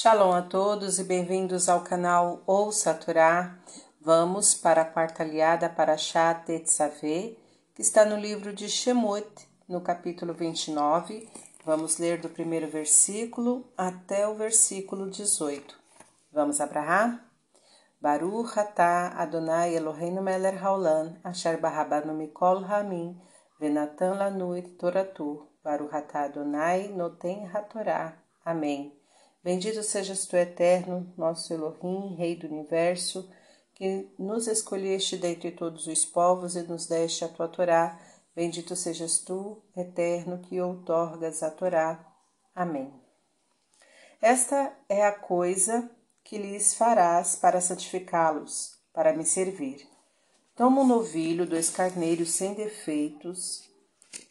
Shalom a todos e bem-vindos ao canal Ouça Torá. Vamos para a quarta aliada para Shat Tetzaveh, que está no livro de Shemot, no capítulo 29. Vamos ler do primeiro versículo até o versículo 18. Vamos abrahar? Baruch atah Adonai Eloheinu melech haolam, asher barabanu mikol hamim, venatan et toratu. Baruch atah Adonai noten hatorá. Amém. Bendito sejas tu, eterno, nosso Elohim, Rei do universo, que nos escolheste dentre todos os povos e nos deste a tua Torá. Bendito sejas tu, eterno, que outorgas a Torá. Amém. Esta é a coisa que lhes farás para santificá-los, para me servir. Toma um novilho, dois carneiros sem defeitos,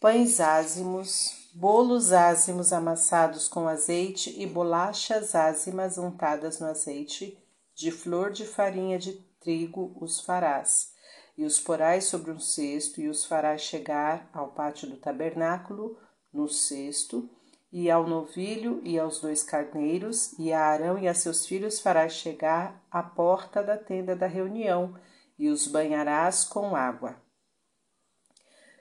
pães ázimos, bolos ázimos amassados com azeite e bolachas ázimas untadas no azeite, de flor de farinha de trigo os farás, e os porás sobre um cesto, e os farás chegar ao pátio do tabernáculo, no cesto, e ao novilho e aos dois carneiros, e a Arão e a seus filhos farás chegar à porta da tenda da reunião, e os banharás com água.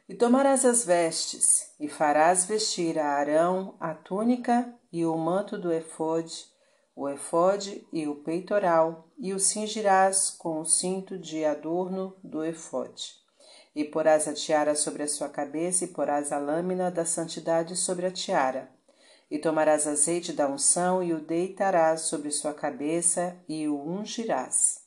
E tomarás as vestes, e farás vestir a Arão a túnica e o manto do efode, o efode e o peitoral, e o cingirás com o cinto de adorno do efode. E porás a tiara sobre a sua cabeça, e porás a lâmina da santidade sobre a tiara. E tomarás azeite da unção, e o deitarás sobre sua cabeça, e o ungirás.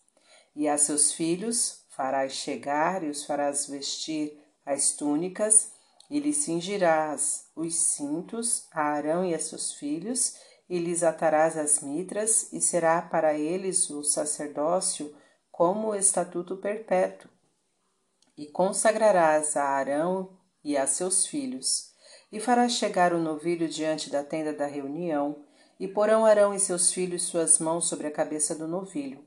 E a seus filhos farás chegar, e os farás vestir as túnicas, e lhes cingirás os cintos a Arão e a seus filhos, e lhes atarás as mitras, e será para eles o sacerdócio como o estatuto perpétuo. E consagrarás a Arão e a seus filhos, e farás chegar o novilho diante da tenda da reunião, e porão Arão e seus filhos suas mãos sobre a cabeça do novilho,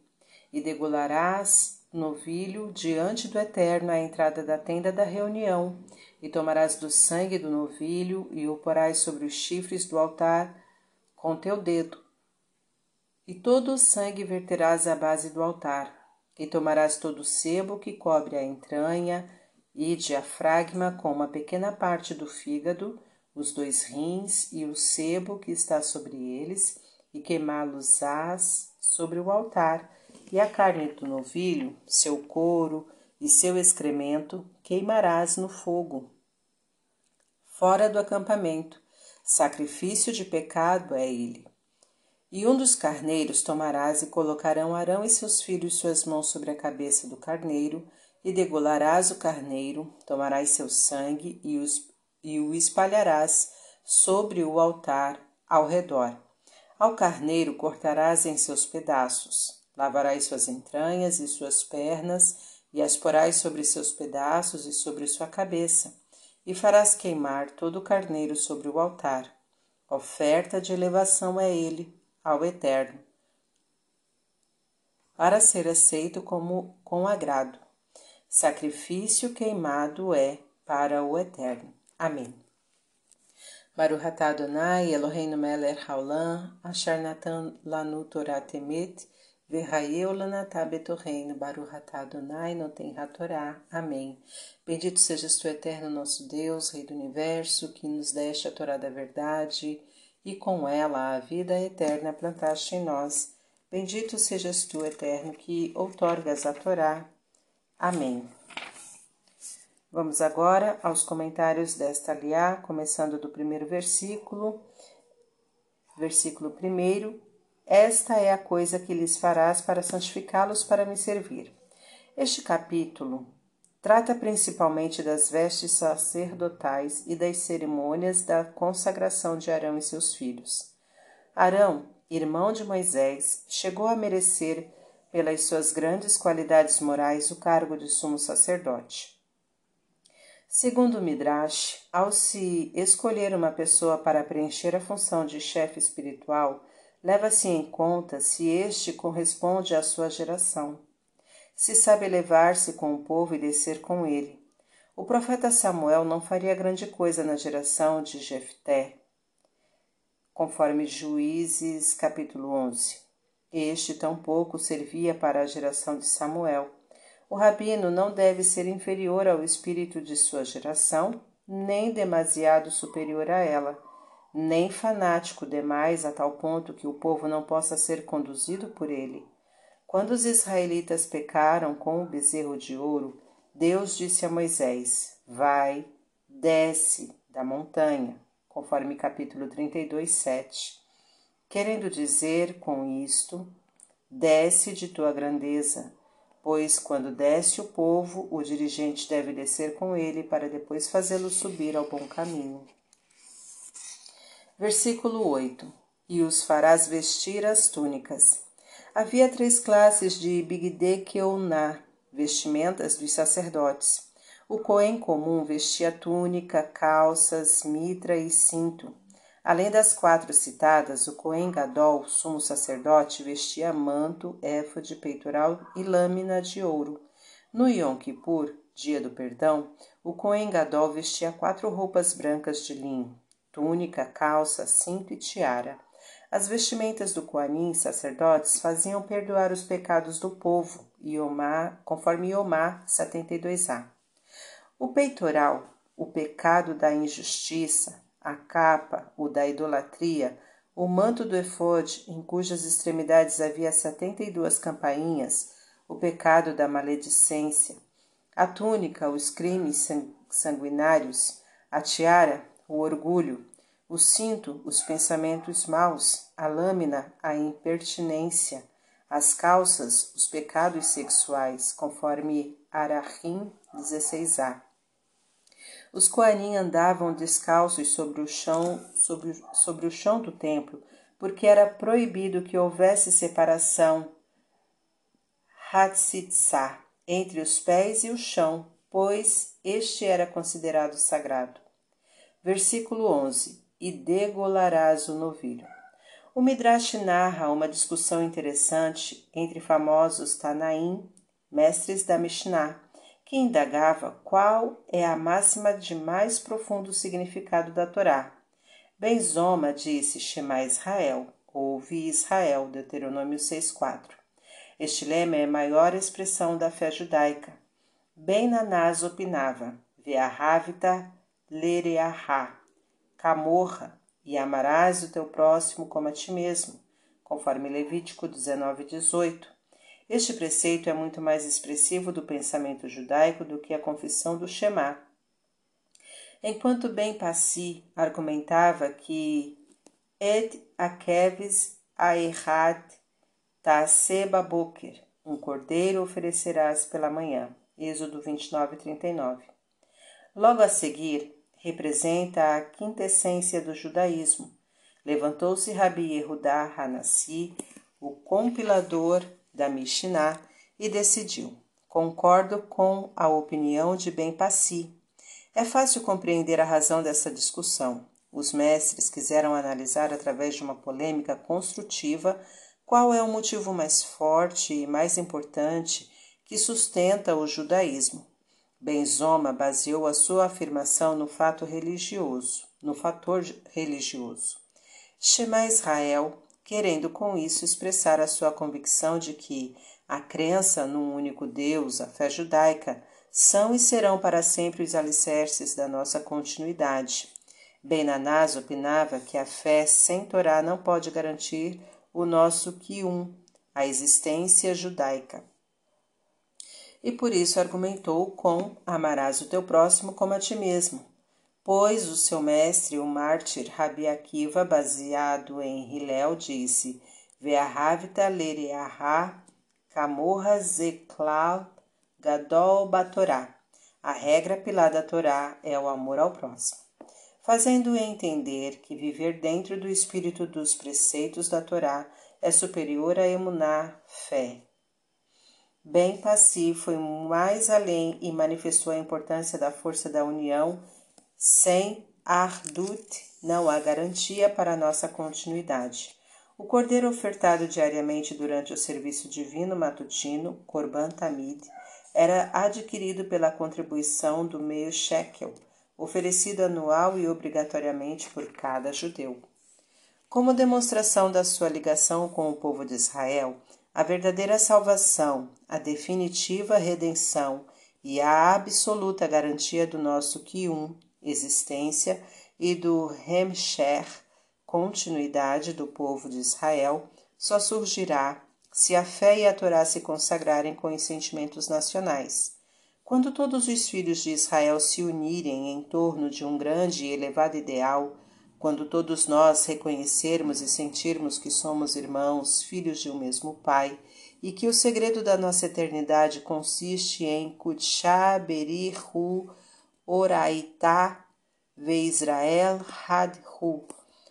e degolarás novilho diante do Eterno à entrada da tenda da reunião, e tomarás do sangue do novilho e o porás sobre os chifres do altar com teu dedo. E todo o sangue verterás à base do altar, e tomarás todo o sebo que cobre a entranha e diafragma com uma pequena parte do fígado, os dois rins e o sebo que está sobre eles, e queimá-los-ás sobre o altar, e a carne do novilho, seu couro e seu excremento queimarás no fogo. Fora do acampamento, sacrifício de pecado é ele. E um dos carneiros tomarás e colocarão Arão e seus filhos suas mãos sobre a cabeça do carneiro, e degolarás o carneiro, tomarás seu sangue e, os, e o espalharás sobre o altar ao redor. Ao carneiro cortarás em seus pedaços, Lavarás suas entranhas e suas pernas, e as porás sobre seus pedaços e sobre sua cabeça, e farás queimar todo o carneiro sobre o altar. Oferta de elevação é ele ao Eterno, para ser aceito como com agrado. Sacrifício queimado é para o Eterno. Amém. Baruch atah Eloheinu melech haolam, lanu Torah temet, Verraeu lanatá betorreino, baruhatá Adonai, não tem ratorá. Amém. Bendito sejas tu, eterno nosso Deus, Rei do Universo, que nos deste a Torá da verdade e com ela a vida eterna plantaste em nós. Bendito sejas tu, eterno, que outorgas a Torá. Amém. Vamos agora aos comentários desta aliá, começando do primeiro versículo. Versículo primeiro esta é a coisa que lhes farás para santificá-los para me servir. Este capítulo trata principalmente das vestes sacerdotais e das cerimônias da consagração de Arão e seus filhos. Arão, irmão de Moisés, chegou a merecer, pelas suas grandes qualidades morais, o cargo de sumo sacerdote. Segundo o Midrash, ao se escolher uma pessoa para preencher a função de chefe espiritual, leva-se em conta se este corresponde à sua geração. Se sabe elevar-se com o povo e descer com ele. O profeta Samuel não faria grande coisa na geração de Jefté. conforme Juízes capítulo 11. Este tampouco servia para a geração de Samuel. O rabino não deve ser inferior ao espírito de sua geração, nem demasiado superior a ela, nem fanático demais a tal ponto que o povo não possa ser conduzido por ele. Quando os israelitas pecaram com o bezerro de ouro, Deus disse a Moisés: Vai, desce da montanha, conforme capítulo 32, 7. Querendo dizer com isto, desce de tua grandeza, pois quando desce o povo, o dirigente deve descer com ele para depois fazê-lo subir ao bom caminho. Versículo 8: E os farás vestir as túnicas. Havia três classes de Bigde Keuná, vestimentas dos sacerdotes. O Cohen comum vestia túnica, calças, mitra e cinto. Além das quatro citadas, o Cohen Gadol, sumo sacerdote, vestia manto, éfode, peitoral e lâmina de ouro. No Yom Kippur, dia do perdão, o Cohen Gadol vestia quatro roupas brancas de linho, túnica, calça, cinto e tiara. As vestimentas do Coanim, sacerdotes, faziam perdoar os pecados do povo, Iomar, conforme Iomar 72a. O peitoral, o pecado da injustiça, a capa, o da idolatria, o manto do efode, em cujas extremidades havia setenta e duas campainhas, o pecado da maledicência, a túnica, os crimes sanguinários, a tiara, o orgulho, o cinto, os pensamentos maus, a lâmina, a impertinência, as calças, os pecados sexuais, conforme Arahim 16a. Os Coanim andavam descalços sobre o chão, sobre, sobre o chão do templo, porque era proibido que houvesse separação Hatsitzá entre os pés e o chão, pois este era considerado sagrado. Versículo 11 e degolarás o novilho. O Midrash narra uma discussão interessante entre famosos Tanaim, mestres da Mishnah, que indagava qual é a máxima de mais profundo significado da Torá. Benzoma disse Shema Israel, ouve Israel, Deuteronômio 6.4. Este lema é a maior expressão da fé judaica. Ben Nanás opinava, Ve'ahavita lereahá, camorra, e amarás o teu próximo como a ti mesmo, conforme Levítico 19, 18. Este preceito é muito mais expressivo do pensamento judaico do que a confissão do Shema. Enquanto Ben Passi argumentava que Et akeves aerhat taseba boker, um cordeiro oferecerás pela manhã. Êxodo 29, 39. Logo a seguir, representa a quintessência do judaísmo. Levantou-se Rabi Yehudá Hanassi, o compilador da Mishnah, e decidiu: Concordo com a opinião de Ben Passi. É fácil compreender a razão dessa discussão. Os mestres quiseram analisar através de uma polêmica construtiva qual é o motivo mais forte e mais importante que sustenta o judaísmo. Benzoma baseou a sua afirmação no fato religioso, no fator religioso. Shema Israel, querendo com isso expressar a sua convicção de que a crença num único Deus, a fé judaica, são e serão para sempre os alicerces da nossa continuidade. Benanás opinava que a fé sem Torá não pode garantir o nosso Kium, a existência judaica e por isso argumentou com amarás o teu próximo como a ti mesmo. Pois o seu mestre, o mártir Rabi Akiva, baseado em Hillel, disse Ve'ahavita lereaha kamorra zeklal gadol batorá. A regra pilar da Torá é o amor ao próximo, fazendo entender que viver dentro do espírito dos preceitos da Torá é superior a emunar fé, Bem Passi foi mais além e manifestou a importância da força da união. Sem Ardut não há garantia para nossa continuidade. O cordeiro ofertado diariamente durante o serviço divino matutino, Korban Tamid, era adquirido pela contribuição do meio shekel, oferecido anual e obrigatoriamente por cada judeu. Como demonstração da sua ligação com o povo de Israel, a verdadeira salvação, a definitiva redenção e a absoluta garantia do nosso Kium, existência, e do Hemsher, continuidade do povo de Israel, só surgirá se a fé e a Torá se consagrarem com os sentimentos nacionais. Quando todos os filhos de Israel se unirem em torno de um grande e elevado ideal, quando todos nós reconhecermos e sentirmos que somos irmãos, filhos de um mesmo Pai, e que o segredo da nossa eternidade consiste em Kutsha Berihu Oraitá Ve Israel Hadhu,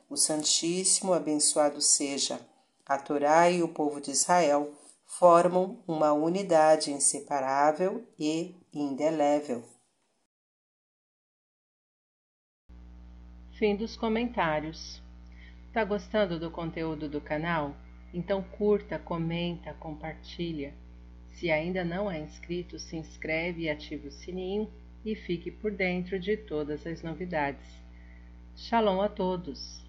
o Santíssimo abençoado seja, a Torá e o povo de Israel formam uma unidade inseparável e indelével. Fim dos comentários. Tá gostando do conteúdo do canal? Então curta, comenta, compartilha. Se ainda não é inscrito, se inscreve e ative o sininho e fique por dentro de todas as novidades. Shalom a todos!